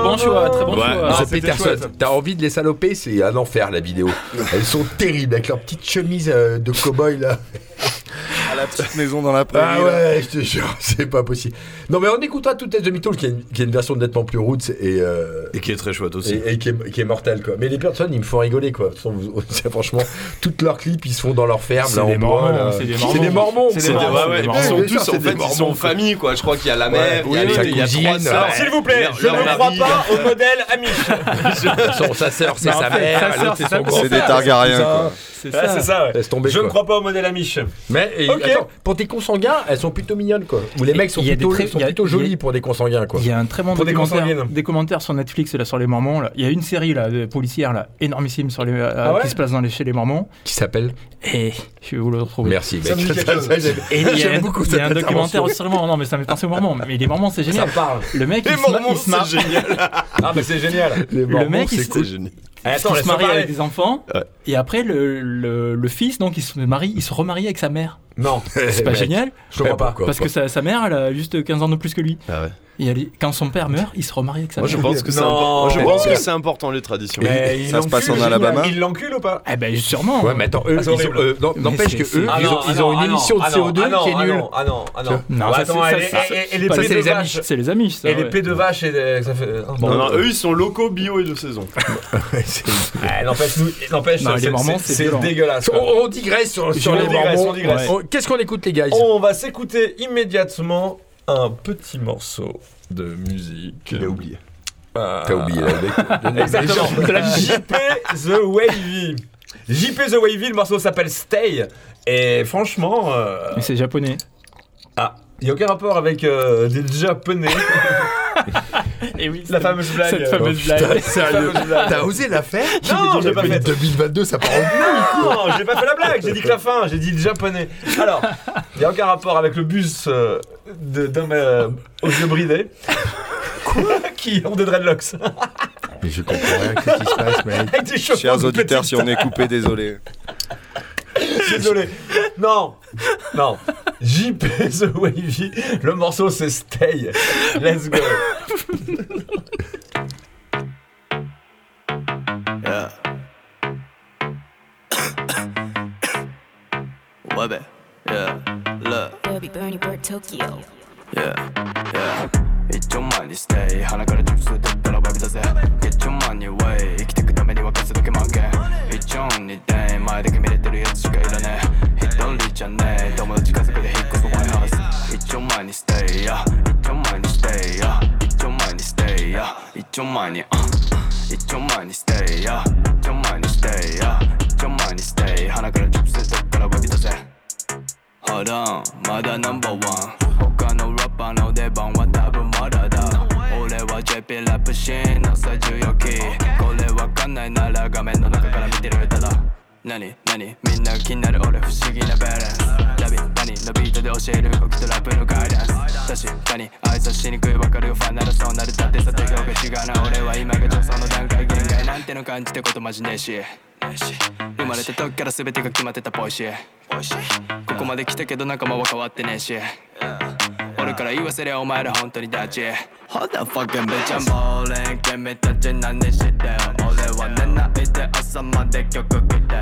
Bon choix, très bon Ouais, choix. Ah, c'était Peterson. T'as envie de les saloper, c'est un enfer la vidéo. Elles sont terribles avec leurs petites chemises euh, de cow-boy là. La petite maison dans la prairie. Ah là. ouais, je te jure, c'est pas possible. Non mais on écoutera tout Test de Mythos qui est une, qui est une version nettement plus roots et, euh, Et qui est très chouette aussi. et, et qui, est, qui est mortelle quoi. Mais les personnes ils me font rigoler quoi. Toute franchement, toutes leurs clips ils se font dans leur ferme C'est là des en bois. Mormons, là. c'est des C'est des Mormons. C'est des C'est des- Mormons, ouais, c'est ouais, des ils Mormons. sont bien sûr, tous, c'est en des fait, ils Mormons, sont en famille, quoi. Je crois qu'il y a la mère, il y a les- il y a trois sœurs. S'il vous plaît, je ne crois pas au modèle Amish. Sa sœur c'est sa mère, sa l'autre, sœur, c'est c'est son sa- grand C'est des Targaryens, quoi. C'est ça. c'est ça, ouais. Laisse tomber, Je ne crois pas au modèle Amish. Mais et, Ok. Attends, pour tes consanguins, elles sont plutôt mignonnes quoi. Ou les mecs sont plutôt, très- sont il y a- plutôt il y a- jolis pour des consanguins quoi. Il y a un très bon Pour des documentaire, des commentaires sur Netflix là sur les Mormons. Là. Il y a une série là de policière là énormissime sur les euh, Ah ouais qui se place dans les chez les Mormons. Qui s'appelle Et je vais vous le retrouver. Merci. Mec. il y a, beaucoup il y a un documentaire aussi. Non mais ça me fait penser aux Mormons. Mais les Mormons c'est génial. parle. Le mec Les il se, ma- Mormons, se marre. c'est génial. Ah, bah c'est génial. Le mec il c'est se, marie avec des enfants. Ouais. Et après le, le, le fils donc il se marie, il se remarie avec sa mère. Non, C'est pas Mec, génial Je comprends pas quoi. Parce que sa, sa mère elle a juste 15 ans de plus que lui. Ah ouais. Et elle est- quand son père meurt, il se remarie avec sa Moi, je mère. pense que c'est Non. important. Moi, je pense oui. que c'est important les traditions. Mais ils ça se passe en l'enculent, Alabama Ils l'enculent ou pas Eh ben sûrement. Ouais, mais attends, eux, Ah, c'est ils ont- horrible. euh, non, Mais n'empêche c'est- que c'est- eux, Ah ils non, ont, ah ils non, ont une ah non, émission de ah non, CO2 ah non, qui est ah nulle. non, Ah non, ah non. Non, Ouais, ça, attends, c'est- et les- ça, c'est de vache. Amish. C'est les Amish. ça, Et les ouais. pets de vache, et ça fait. ah, bon. Non, non, eux ils sont locaux, bio et de saison. Eh, N'empêche, nous- n'empêche, Non, les c'est- Mormons, c'est c'est c'est violent. dégueulasse. quoi. On, digresse sur, les digresse, Mormons. on digresse. On- Qu'est-ce qu'on écoute, les gars On va s'écouter immédiatement un petit morceau de musique. Il a oublié. Ah. T'as oublié là. Exactement. JP The Wavy. JP The Wavy, le morceau s'appelle Stay. Et franchement, euh, Mais c'est japonais. ah, il n'y a aucun rapport avec euh, des japonais. Et oui, La fameuse blague. Cette fameuse Putain, blague. sérieux. T'as osé la faire Non, j'ai pas fait. 2022, ça part en couille. Non, j'ai pas fait la blague, j'ai dit que la fin, j'ai dit le japonais. Alors, il n'y a aucun rapport avec le bus euh, d'hommes euh, aux yeux bridés. Qui ont des dreadlocks. Mais je comprends rien, qu'est-ce qui se passe, mec Chers auditeurs, si on est coupé, désolé. Désolé. Non. Non. JP The Wavy. Le morceau c'est Stay. Let's go. Yeah. Webbe. Yeah. Look. Baby Bernie Bird Tokyo. Yeah. Yeah. 一丁前に stay. 鼻から直数取ったらバビだぜ Get your money way 生きてくためには稼どけまんけん一丁に day. 前だけ見れてるやつしかいらねえ一人じゃねえ友達家族で引っ越す White House 一丁前に stay yeah. 一丁前に stay yeah. 一丁前に stay yeah. 一丁前に uh. 一丁前に stay yeah. 一丁前に stay yeah. 一丁前に stay. 鼻から直数取ったらバビだぜ Hold on. まだナンバーワン他の出番は多分まだだ。俺は JP ラップシーンの最重要キー。これわかんないなら画面の中から見てるただ。何？何？みんな気になる俺不思議なバランス。ラビ何？のビートで教える動きとラップのガイダンス。確かに挨拶しにくいわかるよファンならそうなるだってさ手が違うな俺は今が上層の段階限界なんての感じてことマジねえし。生まれた時から全てが決まってたポイシー。ここまで来たけど仲間は変わってねえし俺から言わせりゃお前ら本当にダチ Hold the fucking bitch I'm ballin' 君たち何してよ俺は寝ないで朝まで曲聴いて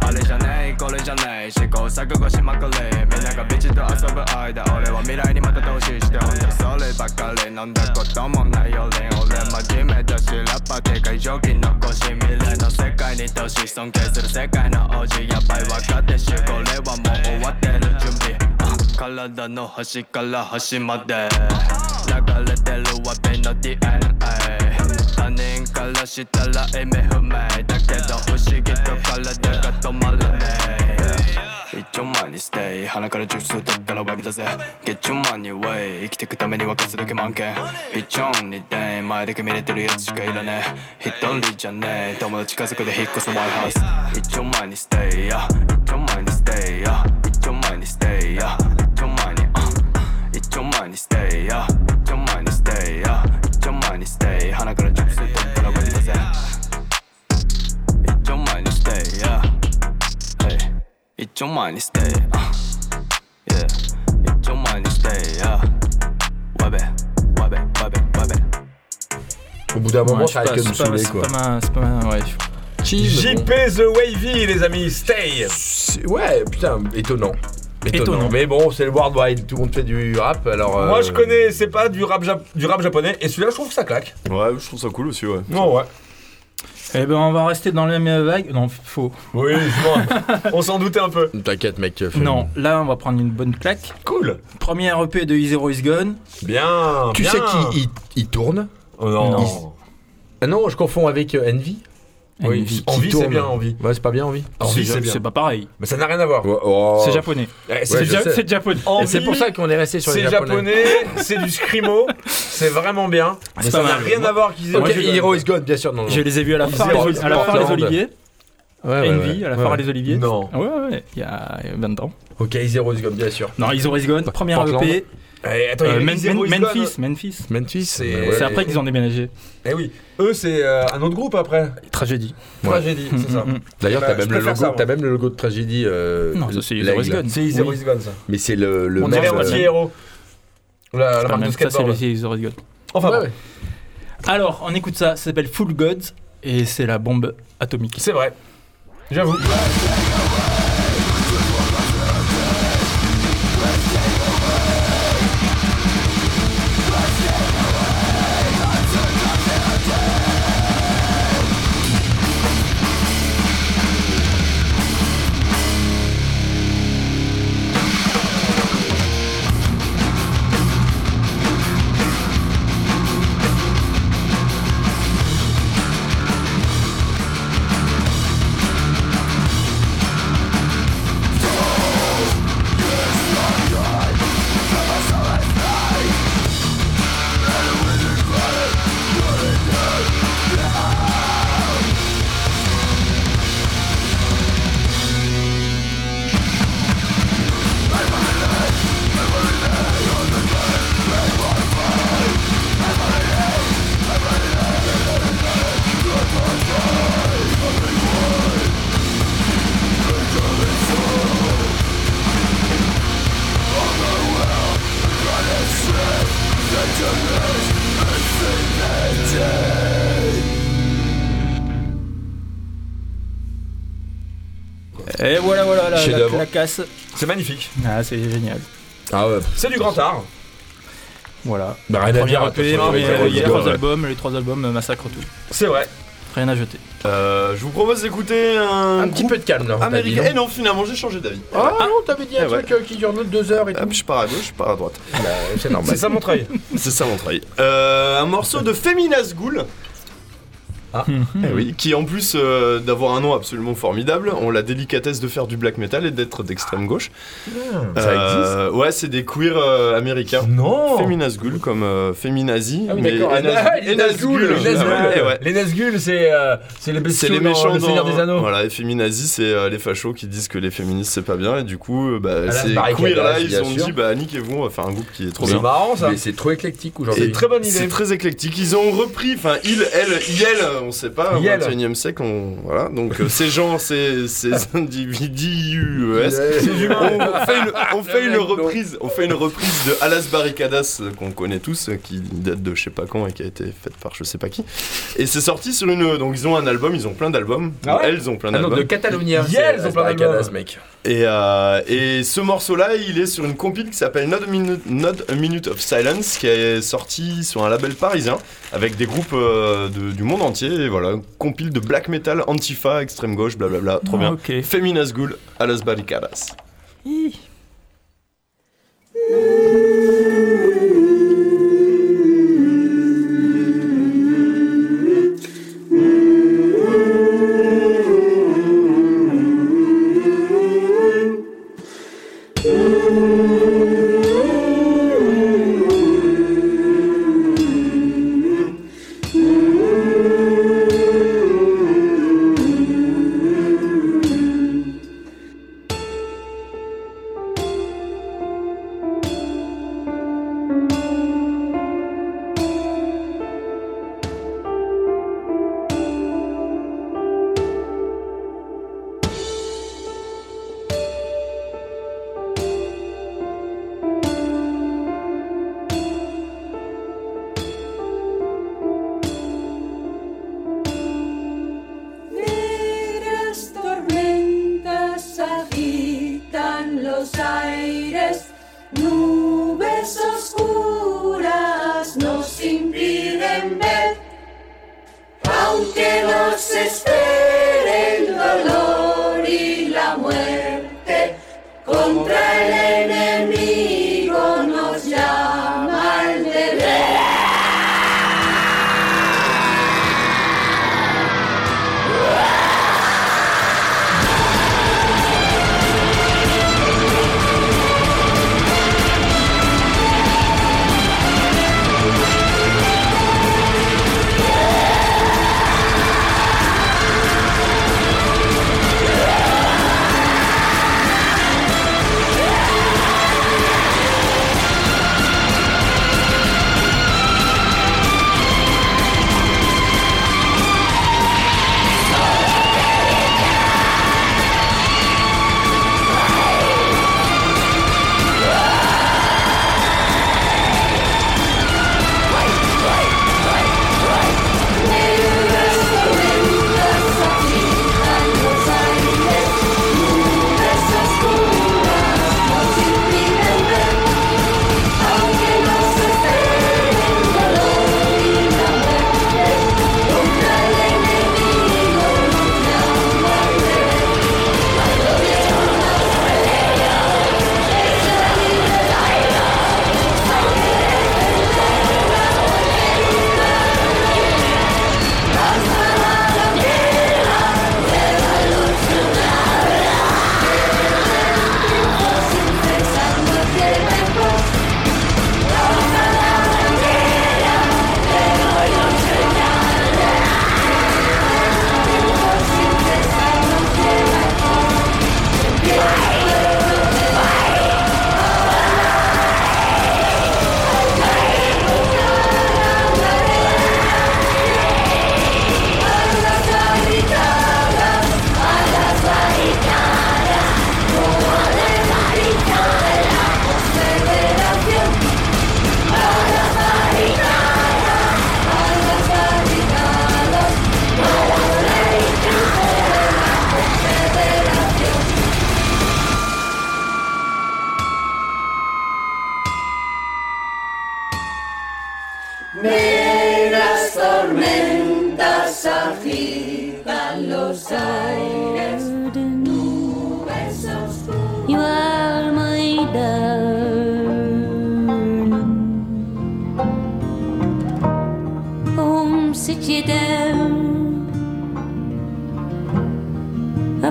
あれじゃねえこれじゃねえ試行錯誤しまくりみんながビチと遊ぶ間俺は未来にまた投資してほんとそればかり飲んだこともないより俺真面目だしラッパーでかい蒸気残し未来の世界に投資尊敬する世界の王子やばい分かってしこれはもう終わってる準備あ体の端から端まで。流れてるわべの DNA 他人からしたら意味不明。だけど不思議と体が止まらね。え一丁前に stay 鼻からジュース取ったらわびだぜ。Get your money way 生きてくためには数だけ満件。一丁に day 前だけ見れてるやつしかいらね。え一人じゃねえ。友達家族で引っ越す White House 一丁前に stay や。一丁前に stay や。一丁前に stay や。stay yeah. your money stay yeah. your money stay 하나 그런 money stay yeah. It's your money stay yeah. It's your money stay yeah. Au bout d'un moment, ouais, ça arrête que de quoi. C'est pas ma, c'est pas ouais. Chill, JP bon. The Wavy, les amis, stay! Ouais, putain, étonnant étonnant. Étonnant. Mais bon, c'est le worldwide, tout le monde fait du rap, alors. euh, Moi, je connais, c'est pas du rap, jap- du rap japonais, et celui-là, je trouve que ça claque. Ouais, je trouve ça cool aussi, ouais. Non, ouais. Eh ben, on va rester dans la même vague. Non, faux. Oui, on s'en doutait un peu. T'inquiète, mec. fais- Non, là, on va prendre une bonne claque. Cool. Première EP de Zero Is Gone. Bien. Tu bien. sais qui il, il tourne? Oh, non. Non. Ah non, je confonds avec euh, Envy. Oui, Envy. Envie, c'est bien, envie. Ouais, c'est pas bien Envy. Envie, C'est c'est bien. c'est pas pareil. Mais ça n'a rien à voir. Oh. C'est japonais. Eh, Ouais, C'est Ja- japonais. C'est pour ça qu'on est resté sur les C'est japonais. japonais, c'est du scrimo, c'est vraiment bien. Mais ça n'a rien à voir qu'ils aient Ok, Hero is Gone, bien sûr. Non, non. Je les ai vus à la à les Portland. Oliviers. Ouais, ouais, Envy, ouais. à la ouais. les Oliviers. Non. Ouais, ouais, il y a 20 ans. Ok, Zero is Gone, bien sûr. Non, Zero Is Gone. Première. EP. Eh, attends, Euh, a Men- Zero Men- is Gone. Memphis. Memphis. Memphis, C'est- C'est après qu'ils ont déménagé. Eh oui, eux c'est euh, un autre groupe après. Tragédie. Tragédie, c'est ça. Mm, mm, D'ailleurs, Bah, t'as même, le logo, ça, t'as même le logo de tragédie. euh, Non, ça, c'est. Zero Is Gone. C'est Zero Oui. is Gone ça. Mais c'est le, le On même, est euh, anti-héros. La, la marque de même ça, c'est skateboard. les Zero Is Gone. Enfin Ouais, bon, ouais. Alors, on écoute ça. Ça s'appelle Full Gods. Et c'est la bombe atomique. c'est vrai. J'avoue. Et voilà, voilà, la, la, casse. C'est magnifique. Ah, c'est génial. Ah ouais. C'est du grand art. Voilà. Bah, rien à dire. EP, trois albums, les trois albums massacrent tout. C'est vrai. Rien à jeter. Euh, je vous propose d'écouter un, Un petit peu de calme là. américain. t'as Eh non finalement, j'ai changé d'avis. Ah non, t'avais dit un Eh ouais. truc euh, qui dure deux heures et tout. Hop, je pars à gauche, je pars à droite. Bah, C'est normal. C'est ça mon travail. C'est ça mon travail. Euh, un morceau de Feminas Ghoul. Ah. Eh oui, qui en plus euh, d'avoir un nom absolument formidable, ont la délicatesse de faire du black metal et d'être d'extrême gauche. Ça Euh, Ouais, c'est des queers euh, américains. Non. Feminas Ghoul comme euh, Feminazi. Ah oui, mais et Ah, les. Les Nazgûl, c'est c'est les C'est bestiaux les dans méchants le Seigneur dans- des Anneaux. Voilà, et féminazis, c'est euh, les fachos qui disent que les féministes c'est pas bien et du coup, euh, bah, ces barricade, queers là, ils ont dit bah niquez-vous, on va faire un groupe qui est trop C'est bien. marrant ça. Mais c'est trop éclectique C'est aujourd'hui. Très bonne C'est idée. très éclectique. Ils ont repris, enfin, il, elle, on sait pas, au Iel. 21 e siècle, on, voilà. Donc, euh, ces gens, ces, ces individus, on fait une, on fait une reprise, on fait une reprise de Alas Barricadas euh, qu'on connaît tous, euh, qui date de je sais pas quand et qui a été faite par je sais pas qui. Et c'est sorti sur une, donc ils ont un album, ils ont plein d'albums. Ah ouais Elles ont plein Ah d'albums. de Catalonia. C'est ils ont plein d'albums. mec. Et, euh, et ce morceau-là, il est sur une compile qui s'appelle Not, a Minute- Not a Minute of Silence, qui est sorti sur un label parisien, avec des groupes euh, de- du monde entier. Et voilà, compile de black metal, antifa, extrême gauche, blablabla. Trop bien. Ok. Feminas Ghoul, a las barricadas.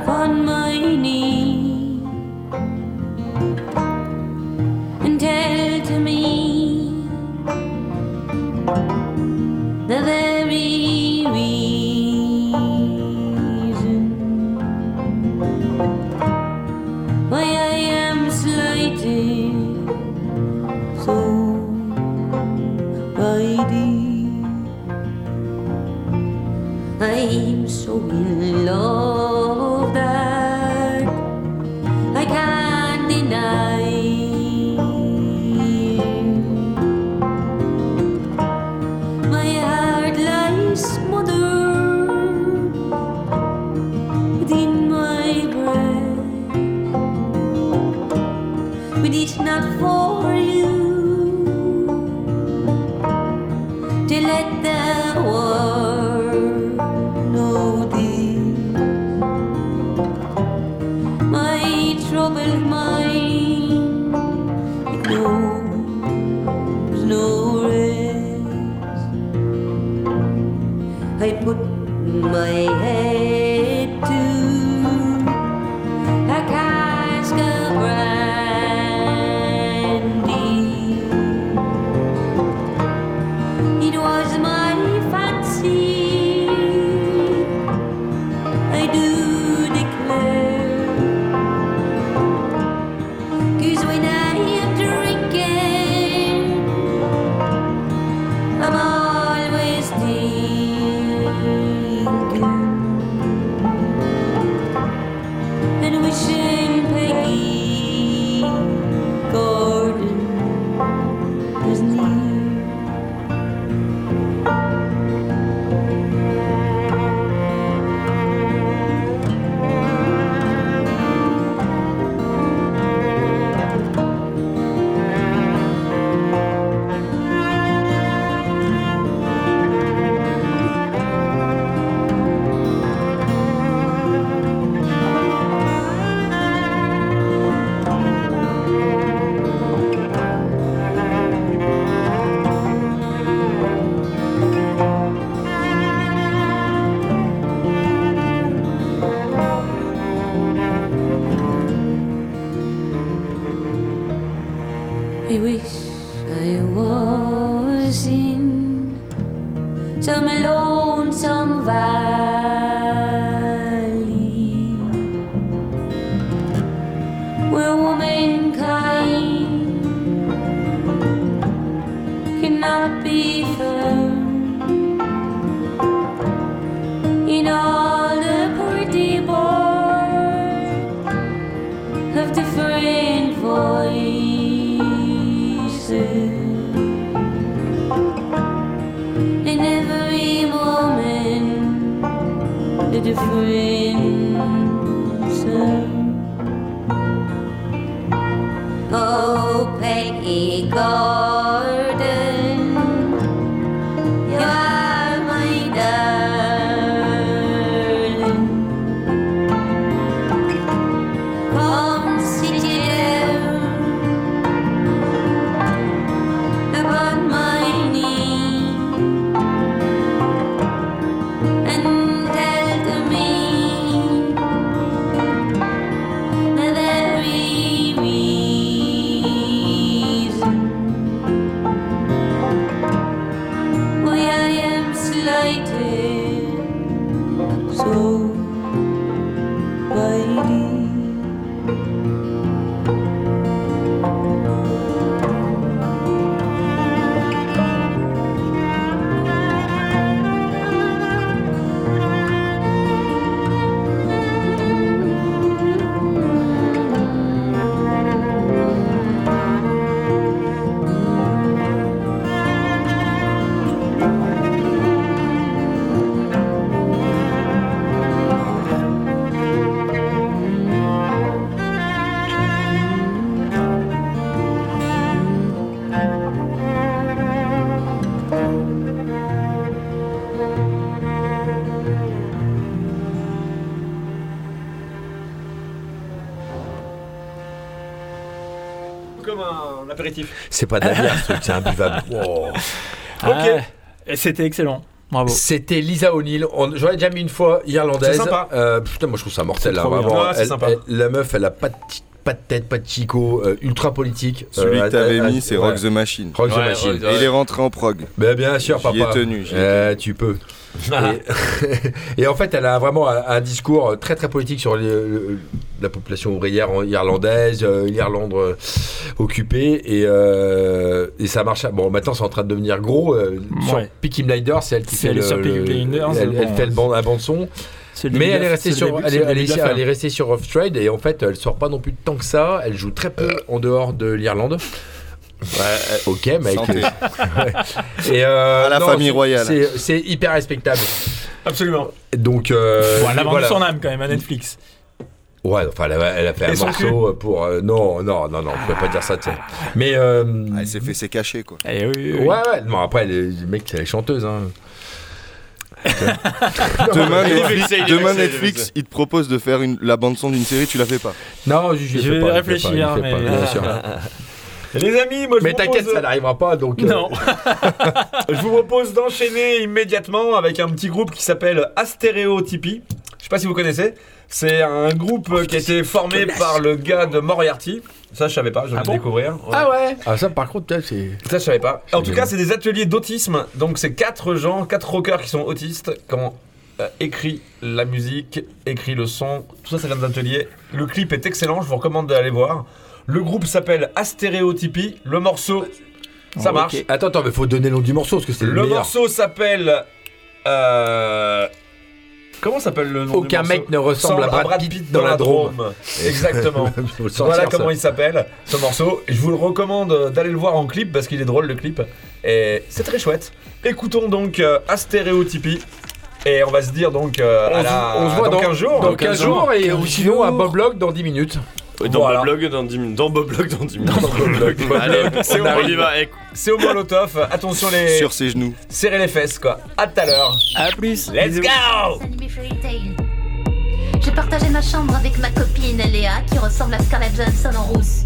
con mới đi C'est pas de la bière, ce truc, c'est imbuvable. Wow. Ah, c'était excellent. Bravo. C'était Lisa O'Neill. On- J'aurais déjà mis une fois irlandaise. C'est sympa. Euh, putain, moi je trouve ça mortel. Là, vraiment. Elle- sympa. elle- la meuf, elle a pas de, ti- pas de tête, pas de chico, euh, ultra politique. Celui Euh, que t'avais mis, c'est ouais. Rock the Machine. Rock the Machine. Et il est rentré en prog. Ben, bien sûr, J'y ai papa. tenu, ai Euh, tu peux. Et, et en fait, elle a vraiment un, un discours très très politique sur les- le- la population ouvrière irlandaise, euh, l'Irlande euh, occupée, et, euh, et ça marche. Bon, maintenant, c'est en train de devenir gros. euh, Sur Ouais. Peaky Blinders, c'est elle qui fait elle le, sur le- Blinders, elle, elle bon, fait le ban- un bon son. Mais elle est restée sur, elle est, elle elle restée Rough Trade et en fait, elle sort pas non plus tant que ça. Elle joue très peu en dehors de l'Irlande. Ouais, ok, mec. Santé. Ouais. Et euh, À la non, famille c'est- royale. C'est c'est hyper respectable. Absolument. Donc, euh, Bon, elle a vendu voilà. son âme quand même à Netflix. Ouais, enfin, elle a, elle a fait Et un son morceau pour. euh, non, non, non, non, on peut pas dire ça, tu sais. Mais. euh, Ah, elle s'est fait ses cachets, quoi. Eh oui, oui, Ouais, oui. ouais. Non, après, les les mecs, c'est les chanteuses. Hein. Demain, Netflix, il demain, Netflix, te propose de faire une, la bande-son d'une série, tu la fais pas. Non, je, je, vais pas, réfléchir, pas, mais- pas, bien sûr. Les amis, moi je Mais vous t'inquiète, propose- ça n'arrivera pas, donc. euh, Non. Je vous propose d'enchaîner immédiatement avec un petit groupe qui s'appelle Astéréotypie. Je sais pas si vous connaissez. C'est un groupe euh, qui a été formé par le gars de Moriarty. Ça, je savais pas, je viens de le découvrir. Ouais. Ah ouais Ah, ça, par contre, peut-être, c'est. Ça, je savais pas. En tout bien. cas, c'est des ateliers d'autisme. Donc, c'est quatre gens, quatre rockers qui sont autistes, qui ont euh, écrit la musique, écrit le son. Tout ça, ça vient des ateliers. Le clip est excellent, je vous recommande d'aller voir. Le groupe s'appelle Astéréotypie. Le morceau, ça Ok. marche. Attends, attends, mais faut donner le nom du morceau parce que c'est le, Le meilleur. morceau s'appelle. euh, Comment s'appelle le nom Aucun du mec ne ressemble à Brad Pitt dans la Drôme. Exactement. Faut le sortir, voilà ça. comment il s'appelle ce morceau. Et je vous le recommande euh, d'aller le voir en clip parce qu'il est drôle le clip. Et c'est très chouette. Écoutons donc euh, Astéréotypie. Et on va se dire donc euh, On, se- la- on se voit dans, 15 jours. Dans 15 jours et ou sinon à Boblog dans 10 minutes. Dans Voilà. Boblog dans 10 minutes. Dans Boblog dans 10 minutes. Boblog. Allez, C'est on, au y va. C'est au molotov. Attention les. Sur ses genoux. Serrez les fesses quoi. À tout à l'heure. À plus. Let's go. J'ai partagé ma chambre avec ma copine Léa qui ressemble à Scarlett Johansson en rousse.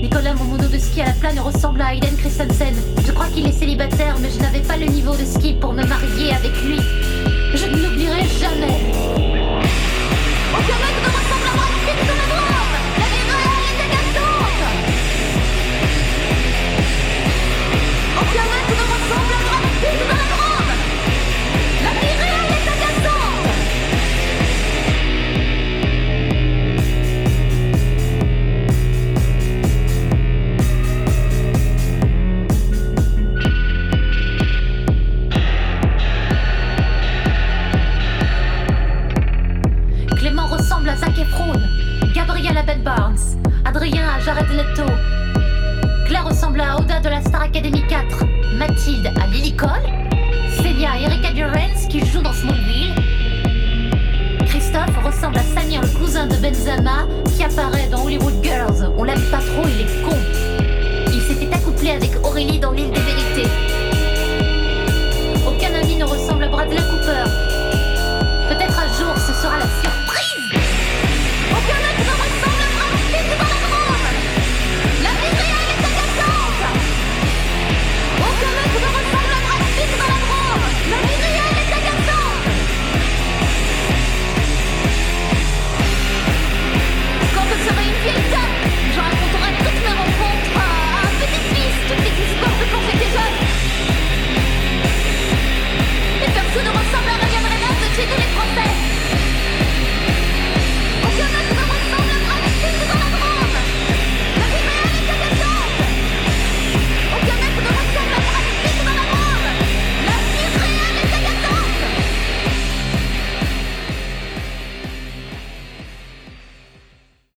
Nicolas, mon mono de ski à la plane ressemble à Hayden Christensen. Je crois qu'il est célibataire, mais je n'avais pas le niveau de ski pour